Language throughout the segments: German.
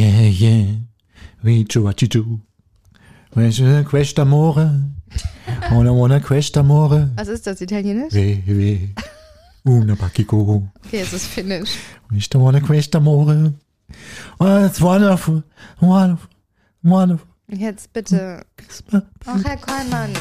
Yeah, yeah. We do what you do. Questa amore. Una buona questa amore. Was ist das, Italienisch? We, we. Una pachico. Okay, es ist Finnisch. Questa buona questa amore. Oh, it's wonderful. Wonderful. Wonderful. Jetzt bitte. Ach, Herr Kollmann.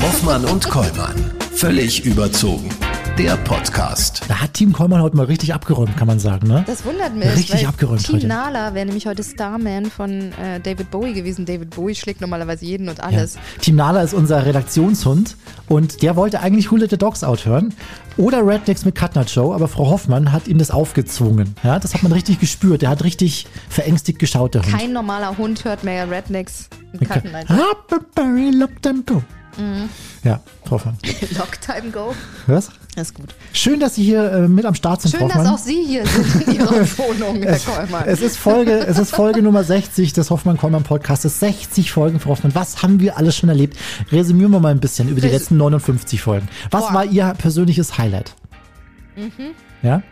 Hoffmann und Kollmann. Völlig überzogen. Der Podcast. Da hat Team Kollmann heute mal richtig abgeräumt, kann man sagen, ne? Das wundert mich. Richtig weil abgeräumt Team heute. Nala wäre nämlich heute Starman von äh, David Bowie gewesen. David Bowie schlägt normalerweise jeden und Ja. alles. Team Nala ist unser Redaktionshund und der wollte eigentlich Who Let the Dogs Out hören oder Rednecks mit Cutnut Show, aber Frau Hoffmann hat ihm das aufgezwungen. Ja, das hat man richtig gespürt. Der hat richtig verängstigt geschaut, der Hund. Kein normaler Hund hört mehr Rednecks als Huckleberry, look them go. Mhm. Ja, Frau Hoffmann. Lock Time Go. Was? Das ist gut. Schön, dass Sie hier äh, mit am Start sind, Schön, Frau dass Hoffmann. auch Sie hier sind in Ihrer Wohnung, Herr Kollmann. Es ist Folge, es ist Folge Nummer 60 des Hoffmann-Kollmann-Podcastes. 60 Folgen, Frau Hoffmann. Was haben wir alles schon erlebt? Resümieren wir mal ein bisschen über die Res- letzten 59 Folgen. Was Boah. war Ihr persönliches Highlight? Ja?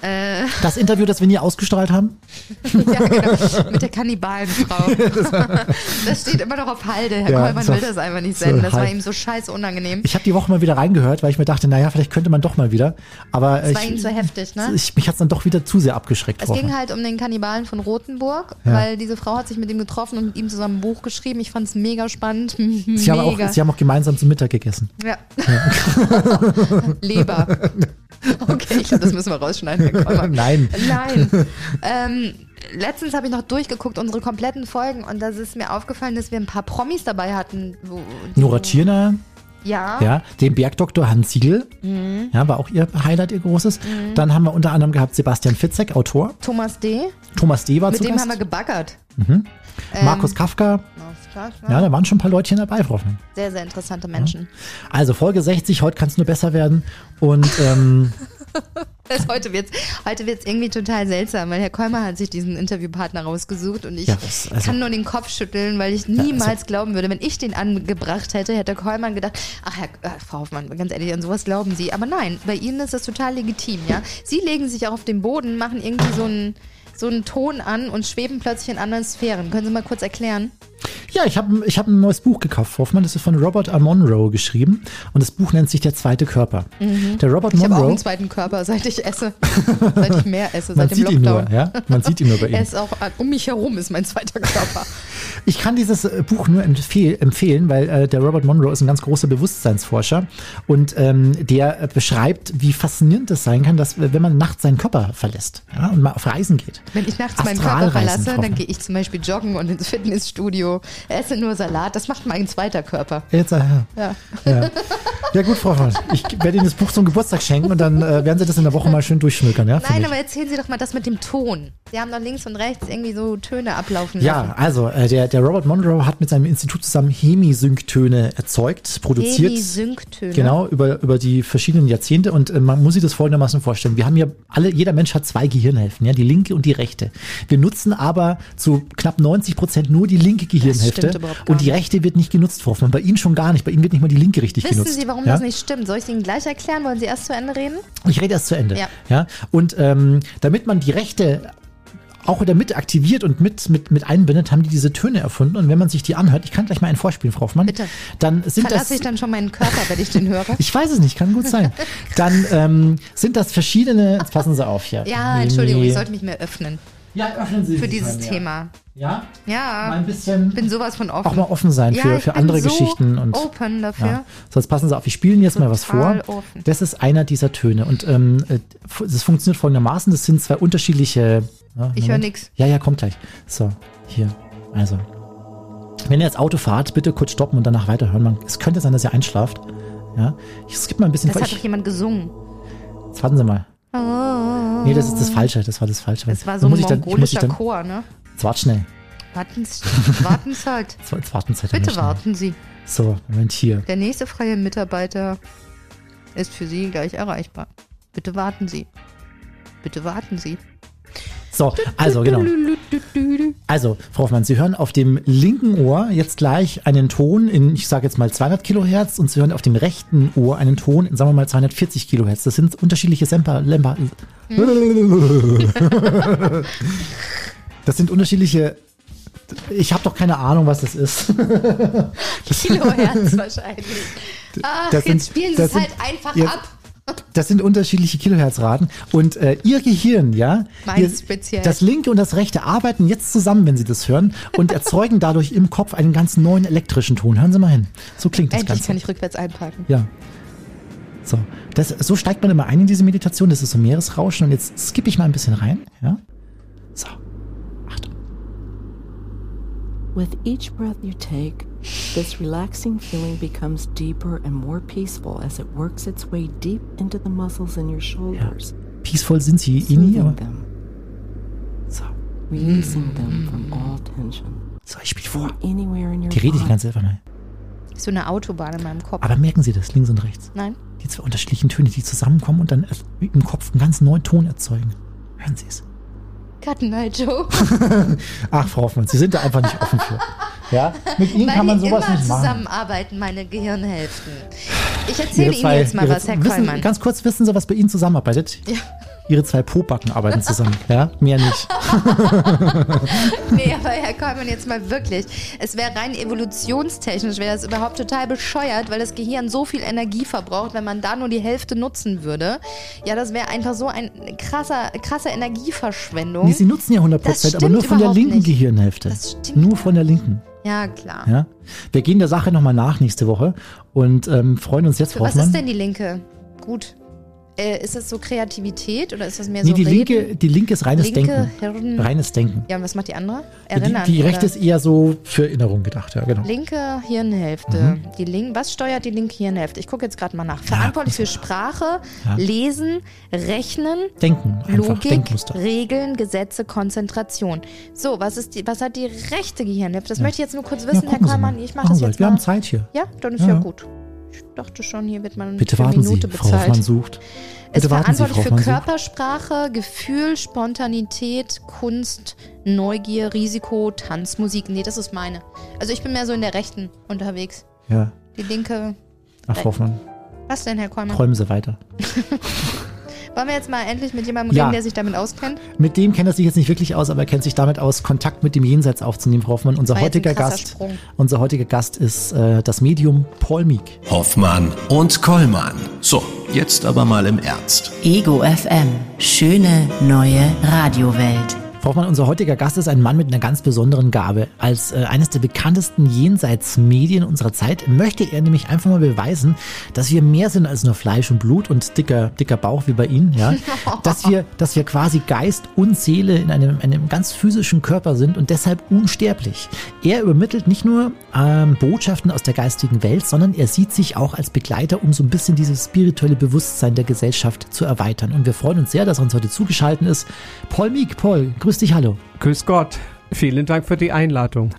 Äh, Das Interview, das wir nie ausgestrahlt haben? ja, genau. Mit der Kannibalenfrau. das steht immer noch auf Halde. Herr Ja, Kollmann so- will das einfach nicht so senden. Das war ihm so scheiße unangenehm. Ich habe die Woche mal wieder reingehört, weil ich mir dachte, naja, vielleicht könnte man doch mal wieder. Aber Das war ich, ihm zu heftig, ne? ich, mich hat's dann doch wieder zu sehr abgeschreckt. Es ging halt um den Kannibalen von Rothenburg, Ja. weil diese Frau hat sich mit ihm getroffen und mit ihm zusammen ein Buch geschrieben. Ich fand es mega spannend. Sie haben, mega. auch, Sie haben auch gemeinsam zum Mittag gegessen. ja. Leber. Okay, ich glaube, das müssen wir rausschneiden. Nein. Nein. ähm, letztens habe ich noch durchgeguckt, unsere kompletten Folgen, und da ist mir aufgefallen, dass wir ein paar Promis dabei hatten. Wo, Nora Tschirner, Ja. ja, den Bergdoktor Hans Siegel, Mhm. ja, war auch ihr Highlight, ihr großes. Dann haben wir unter anderem gehabt Sebastian Fitzek, Autor. Thomas D. Thomas D. war Mit zu dem Gast. haben wir gebaggert. Markus Kafka. Ja, da waren schon ein paar Leutchen dabei, Frau Hoffmann. Sehr, sehr interessante Menschen. Also Folge 60, heute kann es nur besser werden. Und ähm, Das heute wird's, heute wird's irgendwie total seltsam, weil Herr Kolmer hat sich diesen Interviewpartner rausgesucht und ich Ja, das- also- kann nur den Kopf schütteln, weil ich niemals glauben würde, wenn ich den angebracht hätte, hätte Kollmann gedacht, ach Herr, äh, Frau Hoffmann, ganz ehrlich, an sowas glauben Sie. Aber nein, bei Ihnen ist das total legitim, ja. Sie legen sich auch auf den Boden, machen irgendwie so einen so einen Ton an und schweben plötzlich in anderen Sphären. Können Sie mal kurz erklären? ja, ich habe ich hab ein neues Buch gekauft, Hoffmann. Das ist von Robert R. Monroe geschrieben. Und das Buch nennt sich Der zweite Körper. Der Robert Mhm. Ich habe auch Monroe, einen zweiten Körper, seit ich esse. seit ich mehr esse, man seit dem ihn nur, Lockdown. ja, man sieht ihn nur bei ihm. Er ist auch äh, um mich herum ist mein zweiter Körper. Ich kann dieses äh, Buch nur empfehl empfehlen, weil äh, der Robert Monroe ist ein ganz großer Bewusstseinsforscher und ähm, der äh, beschreibt, wie faszinierend es sein kann, dass wenn man nachts seinen Körper verlässt ja, und mal auf Reisen geht. Wenn ich nachts meinen Körper verlasse, Frau dann gehe ich zum Beispiel joggen und ins Fitnessstudio, esse nur Salat. Das macht mein zweiter Körper. Jetzt, äh, Ja. ja. ja gut, Frau Hoffmann. Ich werde Ihnen das Buch zum Geburtstag schenken und dann äh, werden Sie das in der Woche mal schön durchschmökern. Ja, Nein, aber erzählen Sie doch mal das mit dem Ton. Sie haben doch links und rechts irgendwie so Töne ablaufen Ja, lassen. also äh, der, der Robert Monroe hat mit seinem Institut zusammen Hemisynktöne erzeugt, produziert. Hemi-Synktöne. Genau, über, über die verschiedenen Jahrzehnte. Und äh, man muss sich das folgendermaßen vorstellen. Wir haben ja alle, jeder Mensch hat zwei Gehirnhälften, ja, die linke und die rechte. Wir nutzen aber zu knapp 90 Prozent nur die linke Gehirnhälfte. Und die rechte wird nicht genutzt, Frau Hoffmann. Bei Ihnen schon gar nicht. Bei Ihnen wird nicht mal die linke richtig Wissen genutzt. Sie, warum ja? das nicht stimmt? Soll ich Ihnen gleich erklären? Wollen Sie erst zu Ende reden? Ich rede erst zu Ende. Ja. ja? Und ähm, damit man die rechte auch damit aktiviert und mit, mit, mit einbindet, haben die diese Töne erfunden. Und wenn man sich die anhört, ich kann gleich mal einen vorspielen, Frau Hoffmann. Bitte. Dann sind das. Verlasse ich dann schon meinen Körper, wenn ich den höre? Ich weiß es nicht, kann gut sein. Dann ähm, sind das verschiedene. Jetzt passen Sie auf hier. Ja, Entschuldigung, ich sollte mich mehr öffnen Ja, öffnen Sie für dieses mal. Thema. Ja? Mal Ja, ein bisschen. ich bin sowas von offen. auch mal offen sein ja, für, ich für bin andere so Geschichten und. open dafür. Ja. So, jetzt passen Sie auf, ich spiele Ihnen jetzt mal was vor. Total offen. Das ist einer dieser Töne. Und ähm, äh, das funktioniert folgendermaßen: Das sind zwei unterschiedliche. Ja, Ich Moment. höre nix. Ja, ja, kommt gleich. So, hier. Also. Wenn ihr jetzt Auto fahrt, bitte kurz stoppen und danach weiterhören. Man, es könnte sein, dass ihr einschlaft. Ja. Ich skippe mal ein bisschen Das vor. hat doch Ich, jemand gesungen. jetzt warten Sie mal. Nee, das ist das Falsche. Das war das Falsche. Das war so ein muss ich dann, ich muss ich mongolischer dann, Chor, ne? Jetzt wart schnell. Warten Sie, warten Sie halt. Jetzt, jetzt warten Sie halt Bitte warten Sie. So, Moment hier. Der nächste freie Mitarbeiter ist für Sie gleich erreichbar. Bitte warten Sie. Bitte warten Sie. So, also genau. Also, Frau Hoffmann, Sie hören auf dem linken Ohr jetzt gleich einen Ton in, ich sage jetzt mal 200 Kilohertz und Sie hören auf dem rechten Ohr einen Ton in, sagen wir mal, 240 Kilohertz. Das sind unterschiedliche Semper, Lemper. Das sind unterschiedliche. Ich habe doch keine Ahnung, was das ist. Kilohertz wahrscheinlich. Ach, das jetzt sind- spielen sie das es halt einfach jetzt- ab. Das sind unterschiedliche Kiloherzraten. Und äh, ihr Gehirn, ja, ihr, speziell. das linke und das rechte arbeiten jetzt zusammen, wenn Sie das hören, und erzeugen dadurch im Kopf einen ganz neuen elektrischen Ton. Hören Sie mal hin. So klingt das Endlich Ganze. kann ich rückwärts einparken. Ja. So, das, so steigt man immer ein in diese Meditation. Das ist so Meeresrauschen. Und jetzt skippe ich mal ein bisschen rein. Ja. So. Achtung. With each breath you take, this relaxing feeling becomes deeper and more peaceful as it works its way deep into the muscles in your shoulders, Peaceful sind Sie, Ini, soothing aber. them, So. releasing them from all tension. So, ich spiele vor. Anywhere in your Die rede ich ganz einfach mal. So eine Autobahn in meinem Kopf. Aber merken Sie das, links und rechts. Nein? Die zwei unterschiedlichen Töne, die zusammenkommen und dann im Kopf einen ganz neuen Ton erzeugen. Hören Sie es. Cut Night Joe. Ach, Frau Hoffmann, Sie sind da einfach nicht offen für. Ja, mit Ihnen kann man sowas immer nicht machen. zusammenarbeiten, meine Gehirnhälften. Ich erzähle Ihnen jetzt mal was, Herr wissen, Kollmann. Ganz kurz, wissen Sie, was bei Ihnen zusammenarbeitet? Ja. Ihre zwei Pobacken arbeiten zusammen, ja? Mehr nicht. Nee, aber Herr Kollmann, jetzt mal wirklich. Es wäre rein evolutionstechnisch, wäre das überhaupt total bescheuert, weil das Gehirn so viel Energie verbraucht, wenn man da nur die Hälfte nutzen würde. Ja, das wäre einfach so eine krasser, krasse Energieverschwendung. Nee, Sie nutzen ja 100 Das Prozent, aber nur von der linken nicht. Gehirnhälfte. Das stimmt Nur von der linken. ja, klar. Ja? Wir gehen der Sache nochmal nach nächste Woche und ähm, freuen uns jetzt, Frau Was Hoffmann. ist denn die linke? Gut. Äh, ist es so Kreativität oder ist das mehr nee, so die Reden? linke, die linke ist reines Linke Denken. Hirn- Reines Denken. Ja, und was macht die andere? Die, Erinnern. die rechte oder? ist eher so für Erinnerung gedacht, ja, genau. Linke Hirnhälfte. Die Link was steuert die linke Hirnhälfte? Ich gucke jetzt gerade mal nach. Verantwortlich für Sprache, Ja. Lesen, Rechnen, Denken, Logik. Regeln, Gesetze, Konzentration. So, was ist die, was hat die rechte Gehirnhälfte? Das möchte ich jetzt nur kurz wissen, ja, Herr mal. Ich mache das jetzt Wir mal. haben Zeit hier. Ja, dann ist ja. Ja. gut. Ich dachte schon, hier wird man Bitte für warten Sie, Minute Frau Hoffmann bezahlt. sucht. Ist Bitte Sie, Frau verantwortlich für Hoffmann sucht. Körpersprache, Gefühl, Spontanität, Kunst, Neugier, Risiko, Tanz, Musik. Nee, das ist meine. Also ich bin mehr so in der Rechten unterwegs. Ja, Die linke. ach, Hoffmann, Was denn, Herr Kollmann? träumen Sie weiter. Wollen wir jetzt mal endlich mit jemandem Ja. reden, der sich damit auskennt? Mit dem kennt er sich jetzt nicht wirklich aus, aber er kennt sich damit aus, Kontakt mit dem Jenseits aufzunehmen, Frau Hoffmann. Unser heutiger Gast, Sprung. unser heutiger Gast ist äh, das Medium Paul Meek. Hoffmann und Kollmann. So, jetzt aber mal im Ernst. Ego FM. Schöne neue Radiowelt. Frau Hoffmann, unser heutiger Gast ist ein Mann mit einer ganz besonderen Gabe. Als äh, eines der bekanntesten Jenseitsmedien unserer Zeit möchte er nämlich einfach mal beweisen, dass wir mehr sind als nur Fleisch und Blut und dicker, dicker Bauch wie bei Ihnen, ja. dass wir, dass wir quasi Geist und Seele in einem, einem ganz physischen Körper sind und deshalb unsterblich. Er übermittelt nicht nur ähm, Botschaften aus der geistigen Welt, sondern er sieht sich auch als Begleiter, um so ein bisschen dieses spirituelle Bewusstsein der Gesellschaft zu erweitern. Und wir freuen uns sehr, dass er uns heute zugeschaltet ist. Paul Meek, Paul, grüß dich, hallo. Grüß Gott. Vielen Dank für die Einladung.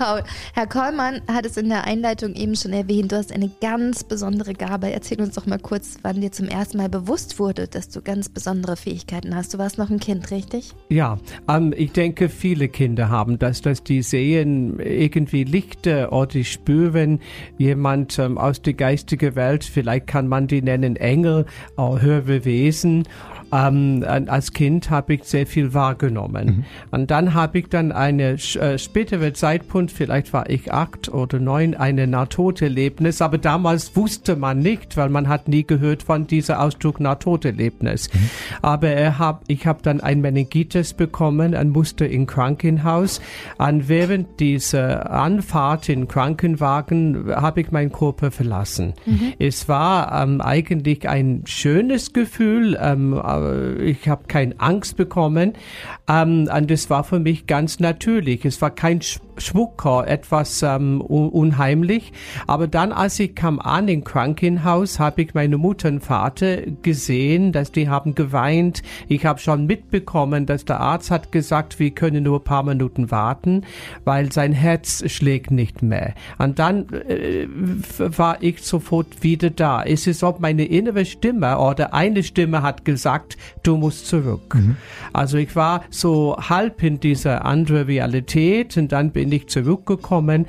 Paul, Herr Kollmann hat es in der Einleitung eben schon erwähnt, du hast eine ganz besondere Gabe. Erzähl uns doch mal kurz, wann dir zum ersten Mal bewusst wurde, dass du ganz besondere Fähigkeiten hast. Du warst noch ein Kind, richtig? Ja, ähm, ich denke, viele Kinder haben das, dass die sehen irgendwie Lichter oder die spüren jemand ähm, aus der geistigen Welt. Vielleicht kann man die nennen Engel, auch höhere Wesen. Ähm, als Kind habe ich sehr viel wahrgenommen. Und dann habe ich dann eine äh, spätere Zeitpunkt, vielleicht war ich acht oder neun, eine Nahtoderlebnis. Aber damals wusste man nicht, weil man hat nie gehört von dieser Ausdruck Nahtoderlebnis. Aber er hab, ich habe dann ein Meningitis bekommen und musste in Krankenhaus. Und während dieser Anfahrt in Krankenwagen habe ich meinen Körper verlassen. Es war ähm, eigentlich ein schönes Gefühl. Ähm, äh, ich habe keine Angst bekommen. Ähm, und es war für mich ganz natürlich. Es war kein Sch Schmucker, etwas ähm, un unheimlich. Aber dann, als ich kam an im Krankenhaus, habe ich meine Mutter und Vater gesehen, dass die haben geweint. Ich habe schon mitbekommen, dass der Arzt hat gesagt, wir können nur ein paar Minuten warten, weil sein Herz schlägt nicht mehr. Und dann äh, war ich sofort wieder da. Es ist, ob meine innere Stimme oder eine Stimme hat gesagt, du musst zurück. Also ich war so halb in dieser anderen Realität und dann bin bin ich zurückgekommen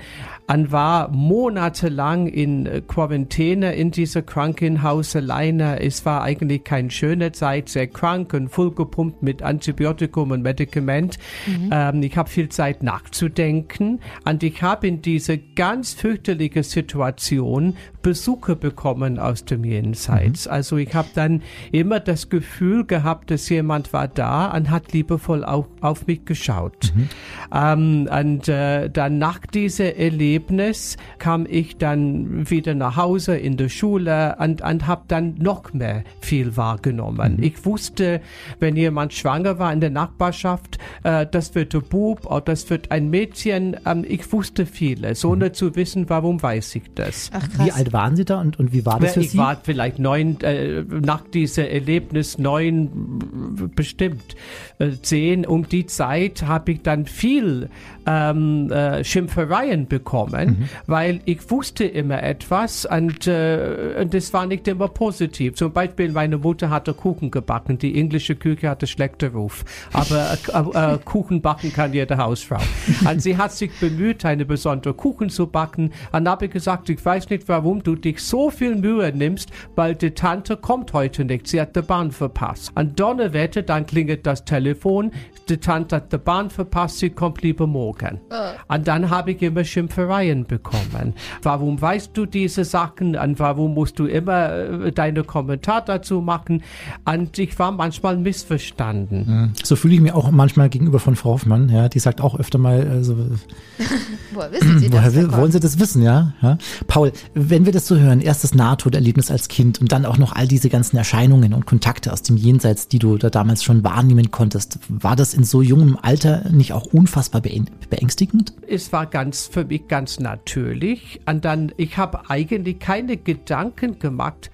und war monatelang in äh, Quarantäne in dieser Krankenhaus alleine. Es war eigentlich keine schöne Zeit, sehr krank und vollgepumpt mit Antibiotikum und Medikament. Mhm. Ähm, ich habe viel Zeit nachzudenken und ich habe in diese ganz fürchterliche Situation Besuche bekommen aus dem Jenseits. Mhm. Also ich habe dann immer das Gefühl gehabt, dass jemand war da und hat liebevoll auf, auf mich geschaut. Mhm. Ähm, und äh, dann nach diesem Erlebnis kam ich dann wieder nach Hause in der Schule und, und habe dann noch mehr viel wahrgenommen. Mhm. Ich wusste, wenn jemand schwanger war in der Nachbarschaft, äh, das wird ein Bub oder das wird ein Mädchen. Ähm, ich wusste vieles, ohne mhm. zu wissen, warum weiß ich das. Ach, Wie alt waren Sie da und, und wie war das für ich Sie? Ich war vielleicht neun, äh, nach diesem Erlebnis neun bestimmt. Äh, zehn, um die Zeit habe ich dann viel ähm, äh, Schimpfereien bekommen, mhm. weil ich wusste immer etwas und, äh, und das war nicht immer positiv. Zum Beispiel meine Mutter hatte Kuchen gebacken, die englische Küche hatte schlechter Ruf, aber äh, äh, Kuchen backen kann jede Hausfrau. und sie hat sich bemüht, eine besondere Kuchen zu backen und habe gesagt, ich weiß nicht, warum du dich so viel Mühe nimmst, weil die Tante kommt heute nicht, sie hat die Bahn verpasst. Und Donnerwetter, dann klingelt das Telefon, die Tante hat die Bahn verpasst, sie kommt lieber morgen. Oh. Und dann habe ich immer Schimpfereien bekommen. Warum weißt du diese Sachen und warum musst du immer äh, deine Kommentar dazu machen? Und ich war manchmal missverstanden. So fühle ich mich auch manchmal gegenüber von Frau Hoffmann. Ja, die sagt auch öfter mal, also, woher wissen Sie das? Woher wollen Sie das wissen, ja? ja? Paul, wenn wir das so hören, erstes Nahtoderlebnis als Kind und dann auch noch all diese ganzen Erscheinungen und Kontakte aus dem Jenseits, die du da damals schon wahrnehmen konntest, war das in so jungem Alter nicht auch unfassbar beängstigend? Es war ganz für mich ganz natürlich. Und dann, ich habe eigentlich keine Gedanken gemacht,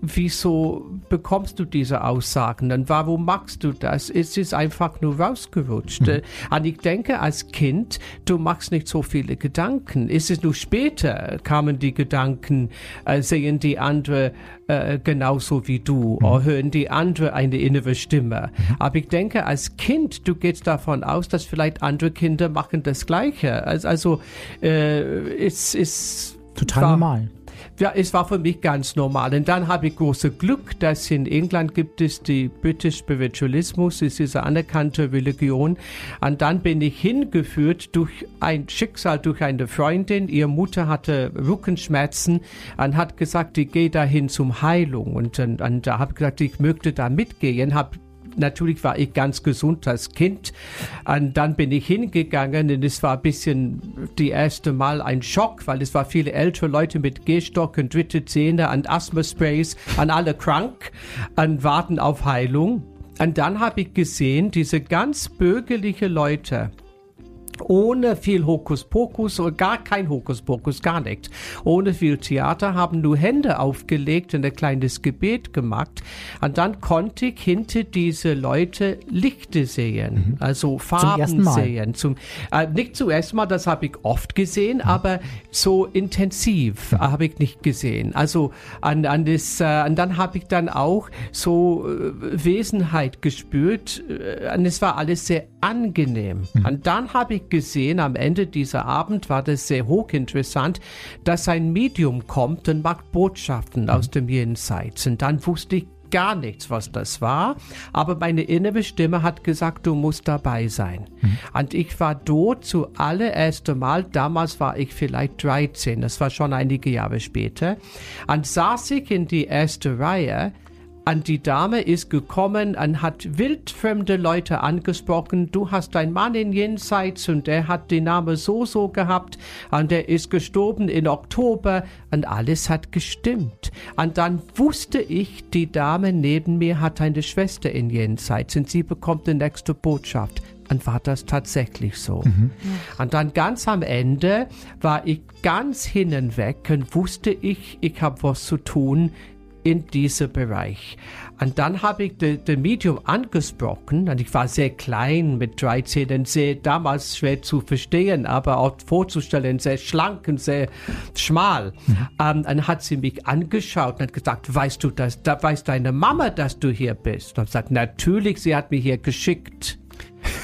wieso bekommst du diese Aussagen und warum machst du das? Es ist einfach nur rausgerutscht. Mhm. Und ich denke, als Kind, du machst nicht so viele Gedanken. Es ist nur später kamen die Gedanken, äh, sehen die andere äh, genauso wie du mhm. oder hören die andere eine innere Stimme. Mhm. Aber ich denke, als Kind, du gehst davon aus, dass vielleicht andere Kinder machen das Gleiche. Also, also äh, es ist total normal ja, es war für mich ganz normal. Und dann habe ich große Glück, dass in England gibt es die British Spiritualismus, es ist eine anerkannte Religion. Und dann bin ich hingeführt durch ein Schicksal, durch eine Freundin. Ihre Mutter hatte Rückenschmerzen und hat gesagt, ich gehe dahin zum Heilung. Und, und, und da habe ich gesagt, ich möchte da mitgehen, habe natürlich war ich ganz gesund als Kind. Und dann bin ich hingegangen und es war ein bisschen die erste Mal ein Schock, weil es war viele ältere Leute mit Gehstock und dritte Zähne und Asthma-Sprays und alle krank und warten auf Heilung. Und dann habe ich gesehen, diese ganz bürgerliche Leute, ohne viel Hokuspokus oder gar kein Hokuspokus, gar nicht. Ohne viel Theater haben nur Hände aufgelegt und ein kleines Gebet gemacht. Und dann konnte ich hinter diese Leute Lichte sehen, mhm. also Farben zum sehen. Zum, äh, nicht zuerst mal, das habe ich oft gesehen, mhm. aber so intensiv mhm. habe ich nicht gesehen. Also an, an das, äh, und dann habe ich dann auch so äh, Wesenheit gespürt äh, und es war alles sehr angenehm. Mhm. Und dann habe ich gesehen, am Ende dieser Abend war das sehr hochinteressant, dass ein Medium kommt und macht Botschaften mhm. aus dem Jenseits. Und dann wusste ich gar nichts, was das war, aber meine innere Stimme hat gesagt, du musst dabei sein. Mhm. Und ich war dort zuallererst Mal, damals war ich vielleicht 13, das war schon einige Jahre später, und saß ich in die erste Reihe und die Dame ist gekommen und hat wildfremde Leute angesprochen. Du hast deinen Mann in Jenseits und der hat den Namen so so gehabt und der ist gestorben in Oktober und alles hat gestimmt. Und dann wusste ich, die Dame neben mir hat eine Schwester in Jenseits und sie bekommt die nächste Botschaft. Und war das tatsächlich so. Mhm. Und dann ganz am Ende war ich ganz hinenweg und wusste ich, ich habe was zu tun in diesem Bereich. Und dann habe ich das Medium angesprochen und ich war sehr klein mit 13 und sehr damals schwer zu verstehen, aber auch vorzustellen, sehr schlank und sehr schmal. Mhm. Um, dann hat sie mich angeschaut und hat gesagt, weißt du das, da weiß deine Mama, dass du hier bist? Und ich gesagt, natürlich, sie hat mich hier geschickt.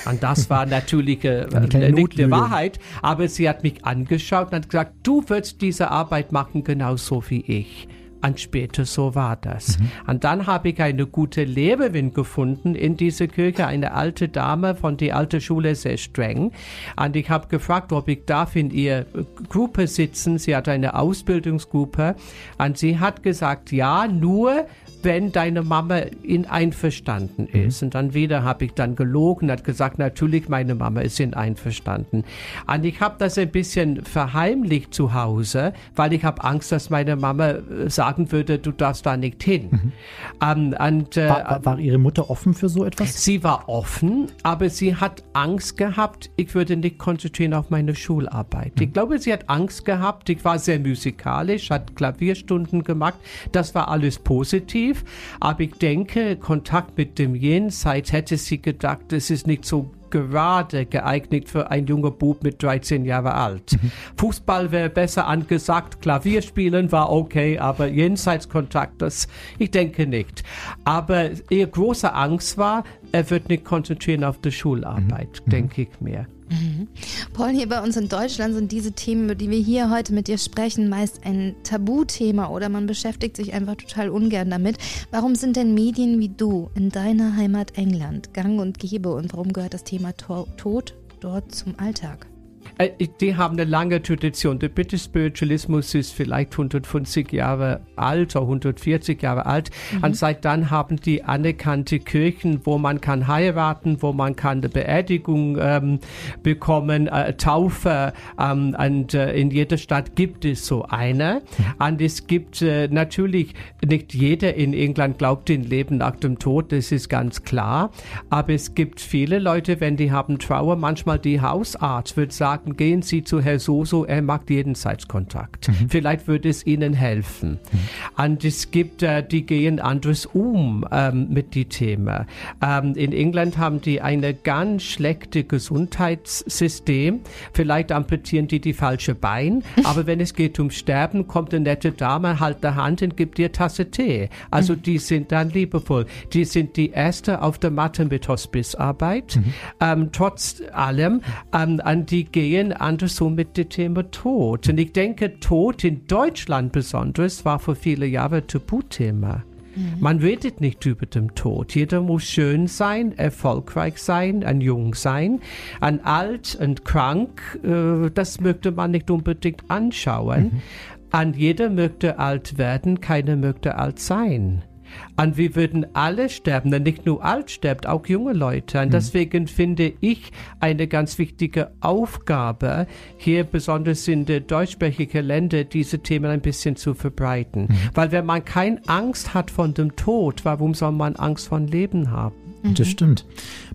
Und das war natürlich äh, nicht die. Wahrheit, aber sie hat mich angeschaut und hat gesagt, du wirst diese Arbeit machen genauso wie ich. Und später so war das. Und dann habe ich eine gute Lehrerin gefunden in dieser Kirche, eine alte Dame von der alten Schule, sehr streng. Und ich habe gefragt, ob ich darf in ihr Gruppe sitzen. Sie hat eine Ausbildungsgruppe. Und sie hat gesagt, ja, nur wenn deine Mama in einverstanden ist. Und dann wieder habe ich dann gelogen, hat gesagt, natürlich, meine Mama ist in einverstanden. Und ich habe das ein bisschen verheimlicht zu Hause, weil ich habe Angst, dass meine Mama äh, sagen würde, du darfst da nicht hin. Ähm, und, äh, War, war, war Ihre Mutter offen für so etwas? Sie war offen, aber sie hat Angst gehabt, ich würde nicht konzentrieren auf meine Schularbeit. Ich glaube, sie hat Angst gehabt, ich war sehr musikalisch, hat Klavierstunden gemacht, das war alles positiv, aber ich denke, Kontakt mit dem Jenseits hätte sie gedacht, es ist nicht so gerade geeignet für ein junger Bub mit 13 Jahren alt. Fußball wäre besser angesagt, Klavierspielen war okay, aber Jenseitskontakt, das, ich denke nicht. Aber ihr große Angst war, er wird nicht konzentrieren auf die Schularbeit, denke ich mir. Paul, hier bei uns in Deutschland sind diese Themen, über die wir hier heute mit dir sprechen, meist ein Tabuthema oder man beschäftigt sich einfach total ungern damit. Warum sind denn Medien wie du in deiner Heimat England gang und gäbe und warum gehört das Thema To- Tod dort zum Alltag? Äh, Die haben eine lange Tradition. Der British Spiritualismus ist vielleicht 150 Jahre alt oder 140 Jahre alt. Und seit dann haben die anerkannte Kirchen, wo man kann heiraten, wo man kann eine Beerdigung ähm, bekommen, äh, Taufe. Ähm, und äh, in jeder Stadt gibt es so eine. Und es gibt äh, natürlich, nicht jeder in England glaubt in Leben nach dem Tod, das ist ganz klar. Aber es gibt viele Leute, wenn die haben Trauer, manchmal die Hausarzt wird sagen, gehen Sie zu Herr Soso, er macht jeden Zeitkontakt. Vielleicht würde es Ihnen helfen. Und es gibt, äh, die gehen anders um ähm, mit die Themen. Ähm, in England haben die eine ganz schlechte Gesundheitssystem. Vielleicht amputieren die die falsche Bein, aber wenn es geht um Sterben, kommt eine nette Dame, halt der Hand und gibt dir Tasse Tee. Also die sind dann liebevoll. Die sind die erste auf der Matte mit Hospicearbeit. Ähm, trotz allem, ähm, an die gehen anders so mit dem Thema Tod. Und ich denke, Tod in Deutschland besonders war vor vielen Jahren Tabuthema. Man redet nicht über den Tod. Jeder muss schön sein, erfolgreich sein, ein jung sein. Ein alt und krank, äh, das möchte man nicht unbedingt anschauen. An jeder möchte alt werden, keiner möchte alt sein. Und wir würden alle sterben, denn nicht nur alt sterbt, auch junge Leute. Und deswegen finde ich eine ganz wichtige Aufgabe, hier besonders in den deutschsprachigen Ländern diese Themen ein bisschen zu verbreiten. Weil wenn man keine Angst hat von dem Tod, warum soll man Angst von Leben haben? Das stimmt.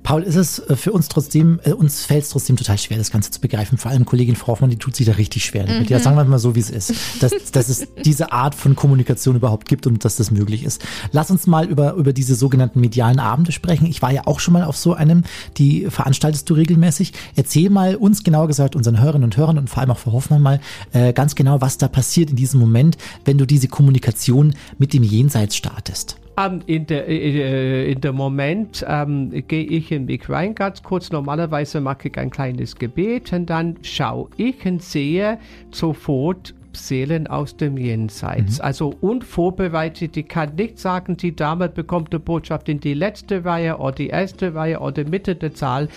Paul, ist es äh, für uns trotzdem, äh, uns fällt es trotzdem total schwer, das Ganze zu begreifen. Vor allem Kollegin Frau Hoffmann, die tut sich da richtig schwer damit. Ja, sagen wir mal so, wie es ist. Dass, dass es diese Art von Kommunikation überhaupt gibt und dass das möglich ist. Lass uns mal über, über diese sogenannten medialen Abende sprechen. Ich war ja auch schon mal auf so einem, die veranstaltest du regelmäßig. Erzähl mal uns, genauer gesagt, unseren Hörerinnen und Hörern und vor allem auch Frau Hoffmann mal äh, ganz genau, was da passiert in diesem Moment, wenn du diese Kommunikation mit dem Jenseits startest. Ähm, in, der, äh, in dem Moment ähm, gehe ich in mich rein ganz kurz. Normalerweise mache ich ein kleines Gebet und dann schaue ich und sehe sofort Seelen aus dem Jenseits. Also unvorbereitet. Ich kann nicht sagen, die Dame bekommt eine Botschaft in die letzte Reihe oder die erste Reihe oder Mitte der Zahl.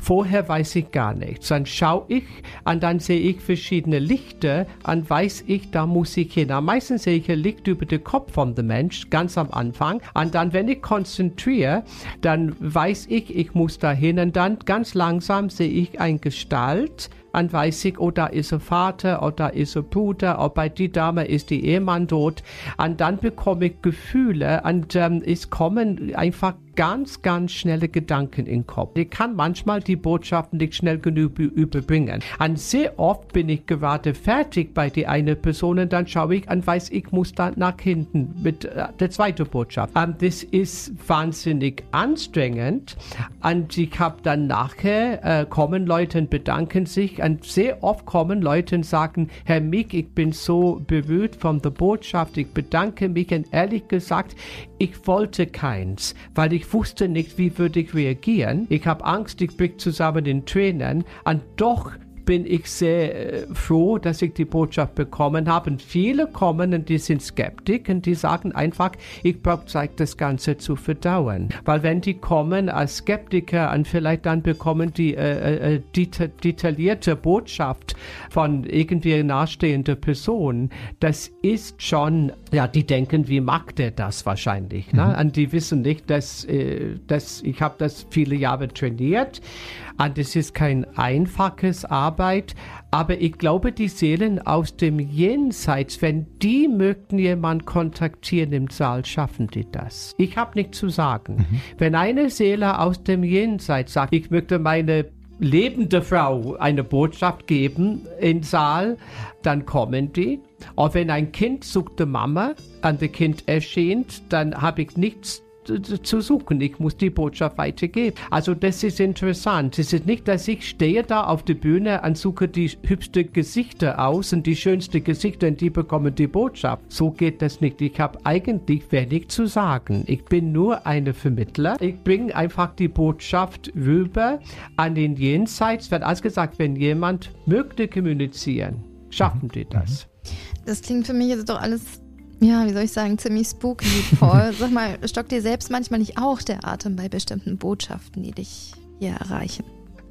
Vorher weiß ich gar nichts. Dann schaue ich und dann sehe ich verschiedene Lichter und weiß ich, da muss ich hin. Am meisten sehe ich ein Licht über den Kopf von dem Mensch, ganz am Anfang. Und dann, wenn ich konzentriere, dann weiß ich, ich muss da hin. Und dann ganz langsam sehe ich eine Gestalt, dann weiß ich, oh, da ist ein Vater, oh, da ist ein Bruder, oh, bei die Dame ist die Ehemann tot. Und dann bekomme ich Gefühle und ähm, es kommen einfach ganz, ganz schnelle Gedanken in den Kopf. Ich kann manchmal die Botschaften nicht schnell genug überbringen. Und sehr oft bin ich gerade fertig bei die eine Person und dann schaue ich und weiß, ich muss dann nach hinten mit äh, der zweiten Botschaft. Ähm, das ist wahnsinnig anstrengend und ich habe dann nachher äh, kommen Leute und bedanken sich und sehr oft kommen Leute und sagen, Herr Mick, ich bin so berührt von der Botschaft, ich bedanke mich und ehrlich gesagt, Ich wollte keins, weil ich wusste nicht, wie würde ich reagieren. Ich habe Angst, ich bricht zusammen in Tränen. Und doch bin ich sehr äh, froh, dass ich die Botschaft bekommen habe. Und viele kommen und die sind skeptisch und die sagen einfach, ich brauche Zeit, das Ganze zu verdauen. Weil wenn die kommen als Skeptiker und vielleicht dann bekommen die äh, äh, deta detaillierte Botschaft von irgendwie nahestehender Person, das ist schon, ja, die denken, wie macht er das wahrscheinlich? Ne? Mhm. Und die wissen nicht, dass, äh, dass ich habe das viele Jahre trainiert und es ist kein einfaches Arbeit, aber ich glaube, die Seelen aus dem Jenseits, wenn die möchten jemand kontaktieren im Saal, schaffen die das. Ich habe nichts zu sagen. Mhm. Wenn eine Seele aus dem Jenseits sagt, ich möchte meine lebende Frau eine Botschaft geben im Saal, dann kommen die. Und wenn ein Kind sucht die Mama und das Kind erscheint, dann habe ich nichts zu suchen. Ich muss die Botschaft weitergeben. Also das ist interessant. Es ist nicht, dass ich stehe da auf der Bühne und suche die hübschsten Gesichter aus und die schönsten Gesichter und die bekommen die Botschaft. So geht das nicht. Ich habe eigentlich wenig zu sagen. Ich bin nur eine Vermittler. Ich bringe einfach die Botschaft rüber an den Jenseits. Wird alles gesagt, wenn jemand möchte kommunizieren, schaffen die das. Das klingt für mich jetzt doch alles ja, wie soll ich sagen, ziemlich spooky, Paul. Sag mal, stockt dir selbst manchmal nicht auch der Atem bei bestimmten Botschaften, die dich hier erreichen?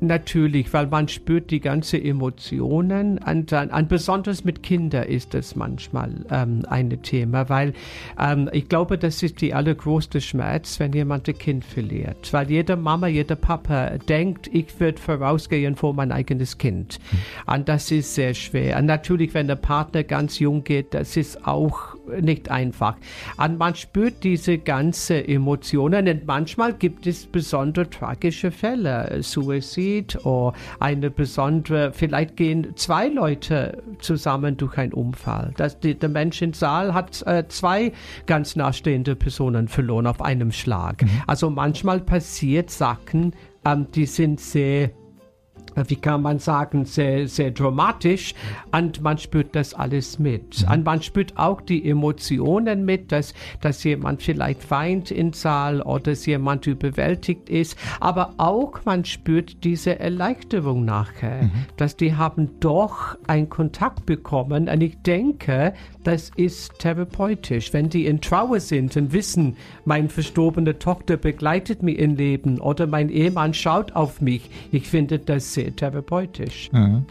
Natürlich, weil man spürt die ganze Emotionen. Und, und besonders mit Kindern ist das manchmal ähm, ein Thema, weil ähm, ich glaube, das ist die allergrößte Schmerz, wenn jemand ein Kind verliert, weil jede Mama, jeder Papa denkt, ich würde vorausgehen vor mein eigenes Kind. Und das ist sehr schwer. Und natürlich, wenn der Partner ganz jung geht, das ist auch nicht einfach. Und man spürt diese ganze Emotionen und manchmal gibt es besonders tragische Fälle, Suizid oder eine besondere, vielleicht gehen zwei Leute zusammen durch einen Unfall. Das, die, der Mensch im Saal hat äh, zwei ganz nahestehende Personen verloren auf einem Schlag. Mhm. Also manchmal passiert Sachen, ähm, die sind sehr wie kann man sagen, sehr, sehr dramatisch und man spürt das alles mit. Mhm. Und man spürt auch die Emotionen mit, dass, dass jemand vielleicht weint im Saal oder dass jemand überwältigt ist, aber auch man spürt diese Erleichterung nachher, mhm. dass die haben doch einen Kontakt bekommen und ich denke, das ist therapeutisch. Wenn die in Trauer sind und wissen, meine verstorbene Tochter begleitet mich im Leben oder mein Ehemann schaut auf mich, ich finde das sehr therapeutisch. Mhm.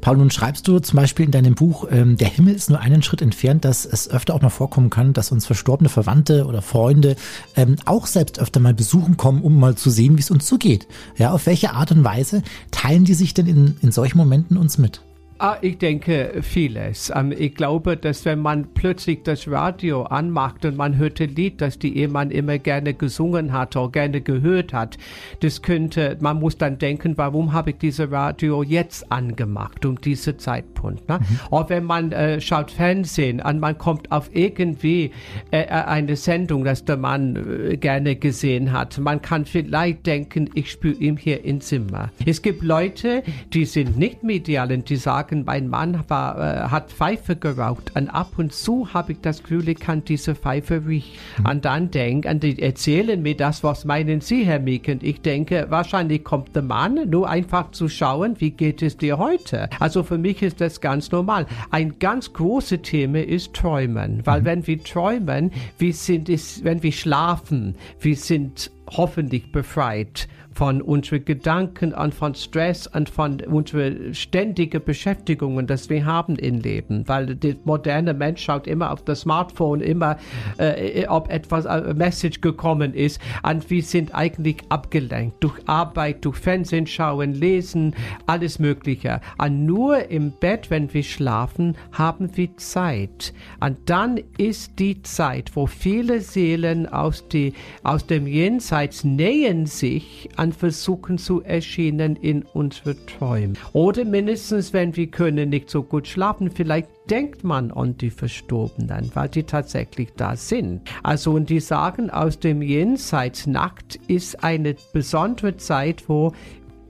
Paul, nun schreibst du zum Beispiel in deinem Buch, ähm, der Himmel ist nur einen Schritt entfernt, dass es öfter auch noch vorkommen kann, dass uns verstorbene Verwandte oder Freunde ähm, auch selbst öfter mal besuchen kommen, um mal zu sehen, wie es uns so geht. Ja, auf welche Art und Weise teilen die sich denn in, in solchen Momenten uns mit? Ah, ich denke vieles. Ähm, ich glaube, dass wenn man plötzlich das Radio anmacht und man hört ein Lied, das die Ehemann immer gerne gesungen hat oder gerne gehört hat, das könnte, man muss dann denken, warum habe ich dieses Radio jetzt angemacht, um diesen Zeitpunkt. Ne? Mhm. Oder wenn man äh, schaut Fernsehen und man kommt auf irgendwie äh, äh, eine Sendung, das der Mann äh, gerne gesehen hat, man kann vielleicht denken, ich spüre ihm hier ins Zimmer. Es gibt Leute, die sind nicht medial und die sagen, sagen, mein Mann war, äh, hat Pfeife geraucht und ab und zu habe ich das Gefühl, ich kann diese Pfeife riechen. Mhm. Und dann denke, und die erzählen mir das, was meinen Sie, Herr Meek? Und ich denke, wahrscheinlich kommt der Mann nur einfach zu schauen, wie geht es dir heute? Also für mich ist das ganz normal. Ein ganz großes Thema ist Träumen, weil mhm. wenn wir träumen, wir sind es, wenn wir schlafen, wir sind hoffentlich befreit von unseren Gedanken und von Stress und von unseren ständigen Beschäftigungen, das wir haben im Leben. Weil der moderne Mensch schaut immer auf das Smartphone, immer, äh, ob etwas, eine Message gekommen ist. Und wir sind eigentlich abgelenkt durch Arbeit, durch Fernsehen schauen, lesen, alles Mögliche. Und nur im Bett, wenn wir schlafen, haben wir Zeit. Und dann ist die Zeit, wo viele Seelen aus, die, aus dem Jenseits nähen sich an dann versuchen zu erscheinen in unsere Träume. Oder mindestens, wenn wir können nicht so gut schlafen, vielleicht denkt man an die Verstorbenen, weil die tatsächlich da sind. Also und die sagen aus dem Jenseits, Nacht ist eine besondere Zeit, wo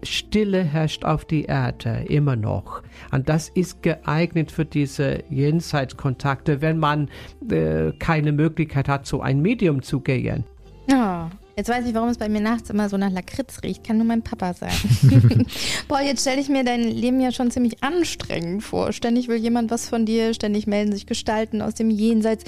Stille herrscht auf die Erde, immer noch. Und das ist geeignet für diese Jenseitskontakte, wenn man äh, keine Möglichkeit hat, zu einem Medium zu gehen. Oh, jetzt weiß ich, warum es bei mir nachts immer so nach Lakritz riecht. Kann nur mein Papa sein. Boah, jetzt stelle ich mir dein Leben ja schon ziemlich anstrengend vor. Ständig will jemand was von dir, ständig melden sich Gestalten aus dem Jenseits.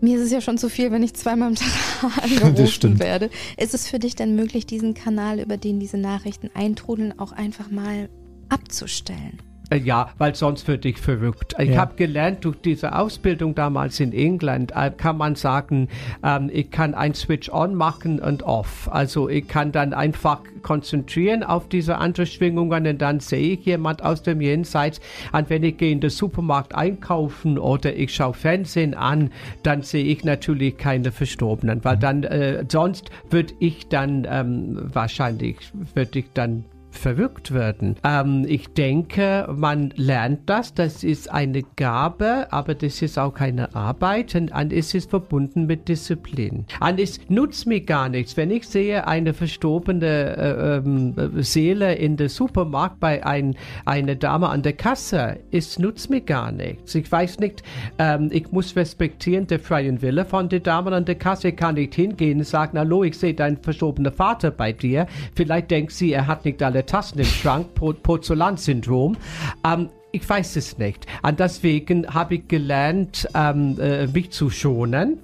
Mir ist es ja schon zu viel, wenn ich zweimal am Tag angerufen werde. Ist es für dich denn möglich, diesen Kanal, über den diese Nachrichten eintrudeln, auch einfach mal abzustellen? Äh, ja, weil sonst würde ich verrückt. Ich ja. habe gelernt, durch diese Ausbildung damals in England, äh, kann man sagen, ähm, ich kann ein Switch on machen und off. Also ich kann dann einfach konzentrieren auf diese anderen Schwingungen und dann sehe ich jemand aus dem Jenseits. Und wenn ich gehe in den Supermarkt einkaufen oder ich schaue Fernsehen an, dann sehe ich natürlich keine Verstorbenen, weil mhm. dann äh, sonst würde ich dann ähm, wahrscheinlich, würde ich dann verrückt werden. Ähm, ich denke, man lernt das, das ist eine Gabe, aber das ist auch keine Arbeit und, und es ist verbunden mit Disziplin. Und es nutzt mir gar nichts, wenn ich sehe eine verstorbene äh, äh, Seele in der Supermarkt bei ein, einer Dame an der Kasse, es nutzt mir gar nichts. Ich weiß nicht, ähm, ich muss respektieren der freien Wille von der Dame an der Kasse. Ich kann nicht hingehen und sagen, hallo, ich sehe deinen verstorbenen Vater bei dir. Vielleicht denkt sie, er hat nicht alle Tassen im Schrank, po Porzellansyndrom. Ähm, ich weiß es nicht. Und deswegen habe ich gelernt, ähm, äh, mich zu schonen.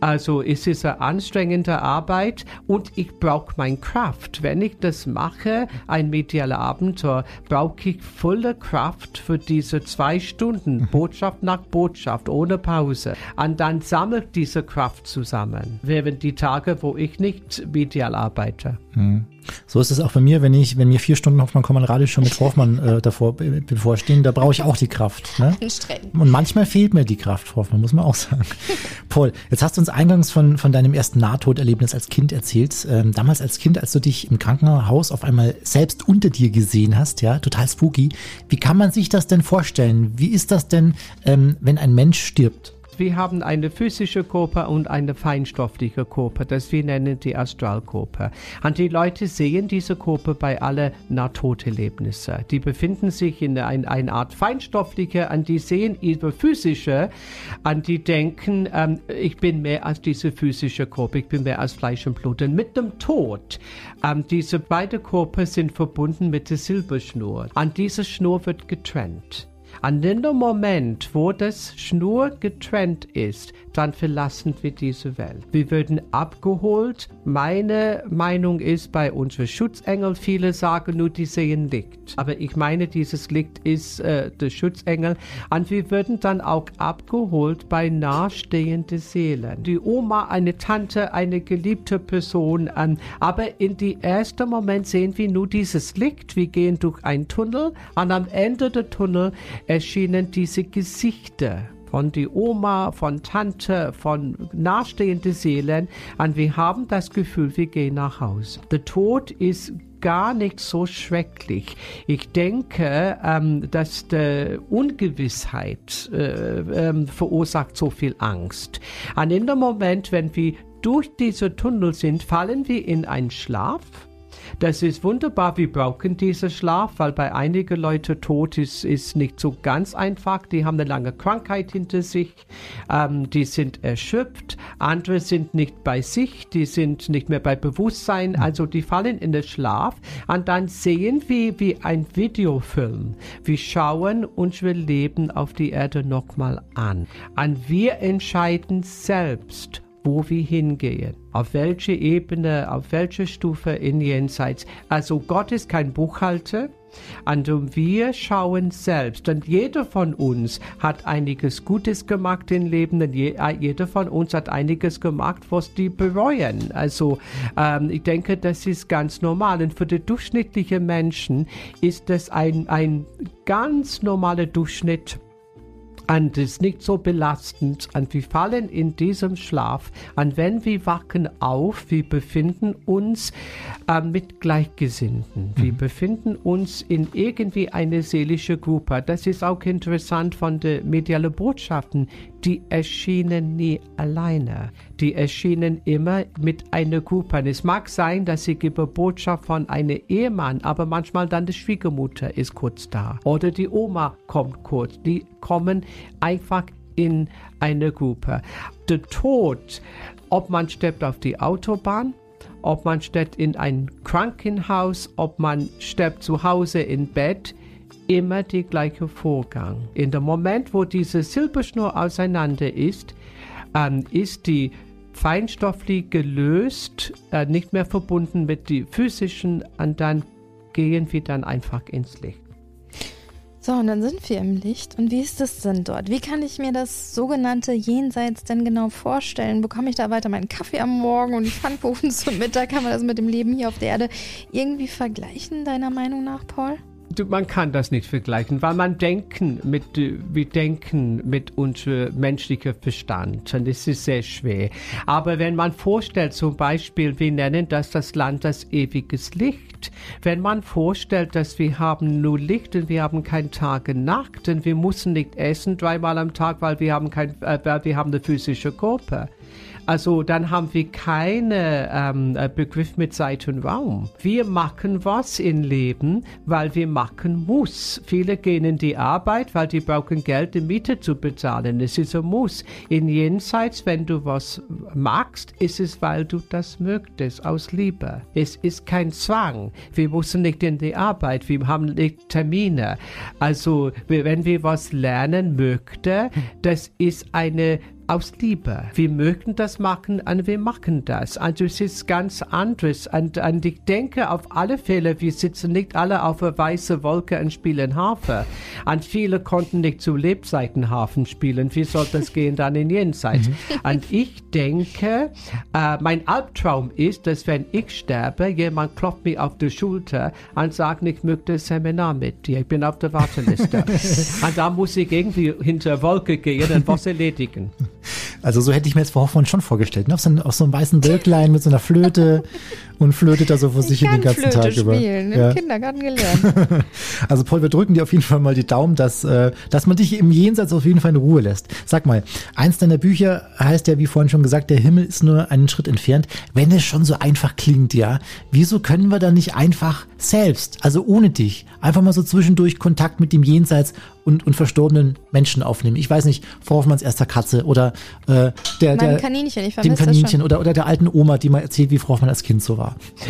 Also es ist eine anstrengende Arbeit und ich brauche meine Kraft. Wenn ich das mache, ein medialer Abenteuer, brauche ich volle Kraft für diese zwei Stunden, mhm. Botschaft nach Botschaft, ohne Pause. Und dann sammelt diese Kraft zusammen, während die Tage, wo ich nicht medial arbeite. Mhm. So ist es auch bei mir, wenn ich, wenn mir vier Stunden Hoffmann Kommann Radio schon mit Hoffmann äh, davor bevorstehen, da brauche ich auch die Kraft. Ne? Und manchmal fehlt mir die Kraft, Hoffmann, muss man auch sagen. Paul, jetzt hast du uns eingangs von, von deinem ersten Nahtoderlebnis als Kind erzählt. Ähm, damals als Kind, als du dich im Krankenhaus auf einmal selbst unter dir gesehen hast, ja, total spooky. Wie kann man sich das denn vorstellen? Wie ist das denn, ähm, wenn ein Mensch stirbt? Wir haben eine physische Körper und eine feinstoffliche Körper, das wir nennen die Astralkörper. Und die Leute sehen diese Körper bei allen Nahtoderlebnissen. Die befinden sich in einer eine Art feinstoffliche und die sehen ihre physische und die denken, ähm, ich bin mehr als diese physische Körper, ich bin mehr als Fleisch und Blut. Und mit dem Tod, ähm, diese beiden Körper sind verbunden mit der Silberschnur. Und diese Schnur wird getrennt. An dem Moment, wo das Schnur getrennt ist, dann verlassen wir diese Welt. Wir werden abgeholt. Meine Meinung ist bei unseren Schutzengel, viele sagen nur, die sehen Licht. Aber ich meine, dieses Licht ist äh, der Schutzengel. Und wir würden dann auch abgeholt bei nahestehenden Seelen. Die Oma, eine Tante, eine geliebte Person. Ähm, aber in die ersten Moment sehen wir nur dieses Licht. Wir gehen durch einen Tunnel und am Ende der Tunnel erschienen diese Gesichter von die Oma, von Tante, von nahestehenden Seelen und wir haben das Gefühl, wir gehen nach Hause. Der Tod ist gar nicht so schrecklich. Ich denke, ähm, dass die Ungewissheit äh, ähm, verursacht so viel Angst. Und in dem Moment, wenn wir durch diese Tunnel sind, fallen wir in einen Schlaf das ist wunderbar. Wir brauchen diesen Schlaf, weil bei einigen Leuten Tod ist, ist nicht so ganz einfach. Die haben eine lange Krankheit hinter sich. Ähm, die sind erschöpft. Andere sind nicht bei sich. Die sind nicht mehr bei Bewusstsein. Also die fallen in den Schlaf. Und dann sehen wir wie ein Videofilm. Wir schauen unsere Leben auf die Erde nochmal an. Und wir entscheiden selbst, wo wir hingehen, auf welche Ebene, auf welche Stufe in Jenseits. Also Gott ist kein Buchhalter, und wir schauen selbst. Und jeder von uns hat einiges Gutes gemacht im Leben. Und äh, jeder von uns hat einiges gemacht, was die bereuen. Also ähm, ich denke, das ist ganz normal. Und für die durchschnittlichen Menschen ist das ein, ein ganz normaler Durchschnitt und es ist nicht so belastend und wir fallen in diesem Schlaf und wenn wir wachen auf, wir befinden uns äh, mit Gleichgesinnten. Wir mhm. befinden uns in irgendwie eine seelische Gruppe. Das ist auch interessant von den medialen Botschaften. Die erschienen nie alleine. die erschienen immer mit einer Gruppe. Und es mag sein, dass sie gebe Botschaft von einem Ehemann, aber manchmal dann die Schwiegermutter ist kurz da oder die Oma kommt kurz. Die kommen einfach in eine Gruppe. Der Tod, ob man stirbt auf die Autobahn, ob man stirbt in ein Krankenhaus, ob man stirbt zu Hause im Bett, immer der gleiche Vorgang. In dem Moment, wo diese Silberschnur auseinander ist, ähm, ist die Feinstoffli gelöst, äh, nicht mehr verbunden mit den physischen und dann gehen wir dann einfach ins Licht. So, und dann sind wir im Licht. Und wie ist es denn dort? Wie kann ich mir das sogenannte Jenseits denn genau vorstellen? Bekomme ich da weiter meinen Kaffee am Morgen und Pfannkuchen zum Mittag? Kann man das mit dem Leben hier auf der Erde irgendwie vergleichen, deiner Meinung nach, Paul? Man kann das nicht vergleichen, weil man denken mit, wir denken mit unserem menschlichen Verstand und es ist sehr schwer. Aber wenn man vorstellt, zum Beispiel, wir nennen das das Land das ewiges Licht. Wenn man vorstellt, dass wir haben nur Licht und wir haben kein Tag und Nacht und wir müssen nicht essen dreimal am Tag, weil wir haben kein, äh, wir haben eine physische Körper. Also dann haben wir keinen ähm, äh, Begriff mit Zeit und Raum. Wir machen was im Leben, weil wir machen muss. Viele gehen in die Arbeit, weil die brauchen Geld, die Miete zu bezahlen. Es ist ein Muss. In Jenseits, wenn du was magst, ist es, weil du das möchtest, aus Liebe. Es ist kein Zwang. Wir müssen nicht in die Arbeit, wir haben nicht Termine. Also wenn wir was lernen möchten, das ist eine aus Liebe. Wir möchten das machen und wir machen das. Also es ist ganz anderes. Und, und ich denke auf alle Fälle, wir sitzen nicht alle auf einer weißen Wolke und spielen Harfe. Und viele konnten nicht zu Lebzeiten Harfen spielen. Wie soll das gehen dann in Jenseits? Mhm. Und ich denke, äh, mein Albtraum ist, dass wenn ich sterbe, jemand klopft mir auf die Schulter und sagt, ich möchte ein Seminar mit dir. Ich bin auf der Warteliste. und da muss ich irgendwie hinter Wolke gehen und was erledigen. Also so hätte ich mir jetzt Frau Hoffmann schon vorgestellt. Ne? Auf, so, einem, auf so einem weißen Wölklein mit so einer Flöte und flötet da so vor sich hin den ganzen Flöte Tag spielen, über. Im Ja. Kindergarten gelernt. Also Paul, wir drücken dir auf jeden Fall mal die Daumen, dass, äh, dass man dich im Jenseits auf jeden Fall in Ruhe lässt. Sag mal, eins deiner Bücher heißt ja, wie vorhin schon gesagt, der Himmel ist nur einen Schritt entfernt. Wenn es schon so einfach klingt, ja, wieso können wir da nicht einfach selbst, also ohne dich, einfach mal so zwischendurch Kontakt mit dem Jenseits und, und verstorbenen Menschen aufnehmen? Ich weiß nicht, Frau Hoffmanns erster Katze oder äh, der, Mein der Kaninchen, ich dem vermisse das Kaninchen schon. oder, oder der alten Oma, die mal erzählt, wie Frau Hoffmann als Kind so war.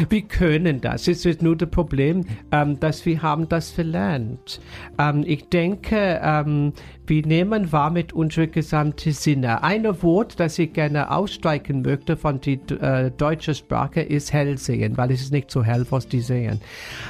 Wir können das. Es ist nur das Problem, ähm, dass wir haben das verlernt. Ähm, ich denke, ähm, wir nehmen wahr mit unserer gesamten Sinne. Ein Wort, das ich gerne ausstreichen möchte von der äh, deutschen Sprache, ist hellsehen, weil es ist nicht so hell, was die sehen.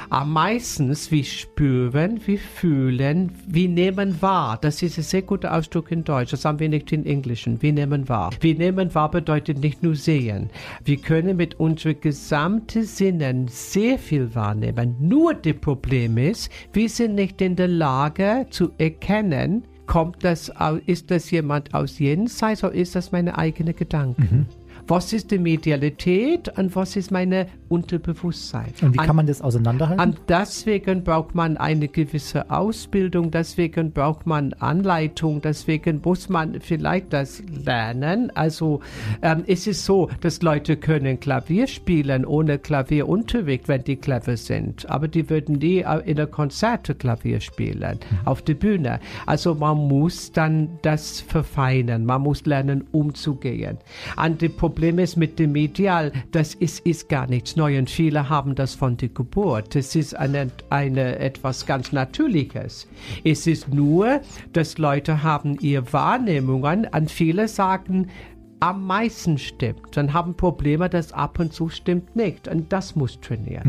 Am meistens wir spüren, wir fühlen, wir nehmen wahr. Das ist ein sehr guter Ausdruck in Deutsch. Das haben wir nicht in Englischen. Wir nehmen wahr. Wir nehmen wahr bedeutet nicht nur sehen. Wir können mit unseren gesamten Sinnen sehr viel wahrnehmen. Nur das Problem ist, wir sind nicht in der Lage zu erkennen, kommt das, ist das jemand aus Jenseits oder ist das meine eigene Gedanken? Was ist die Medialität und was ist meine Unterbewusstsein? Und wie Und- kann man das auseinanderhalten? und deswegen braucht man eine gewisse Ausbildung, deswegen braucht man Anleitung, deswegen muss man vielleicht das lernen. Also ähm, es ist so, dass Leute können Klavier spielen ohne Klavierunterricht, wenn die clever sind. Aber die würden nie äh, in der Konzerte Klavier spielen, auf der Bühne. Also man muss dann das verfeinern, man muss lernen umzugehen. Und das Problem ist mit dem Medial, das ist, ist gar nichts Neues. Viele haben das von der Geburt. Das ist eine, eine, etwas ganz Natürliches. Es ist nur, dass Leute haben ihre Wahrnehmungen und viele sagen, am meisten stimmt. Dann haben Probleme, dass ab und zu stimmt nicht. Und das muss trainiert.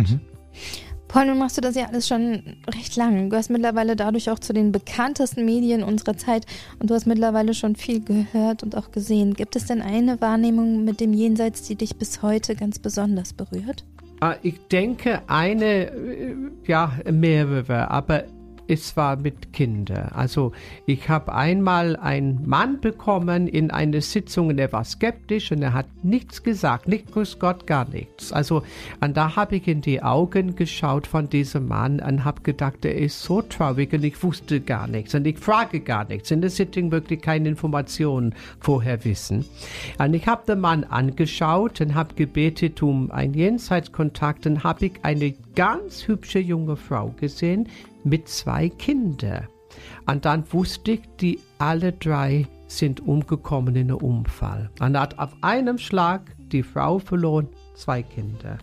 Paul, nun machst du das ja alles schon recht lang. Du hast mittlerweile dadurch auch zu den bekanntesten Medien unserer Zeit und du hast mittlerweile schon viel gehört und auch gesehen. Gibt es denn eine Wahrnehmung mit dem Jenseits, die dich bis heute ganz besonders berührt? Äh, Ich denke, eine, äh, ja, mehrere, aber es war mit Kindern. Also ich habe einmal einen Mann bekommen in eine Sitzung und er war skeptisch und er hat nichts gesagt, nicht grüß Gott, gar nichts. Also und da habe ich in die Augen geschaut von diesem Mann und habe gedacht, er ist so traurig und ich wusste gar nichts und ich frage gar nichts. In der Sitting wirklich keine Informationen vorher wissen. Und ich habe den Mann angeschaut und habe gebetet um einen Jenseitskontakt und habe ich eine ganz hübsche junge Frau gesehen mit zwei Kindern. Und dann wusste ich, die alle drei sind umgekommen in einem Unfall. Und hat auf einem Schlag die Frau verloren, zwei Kinder.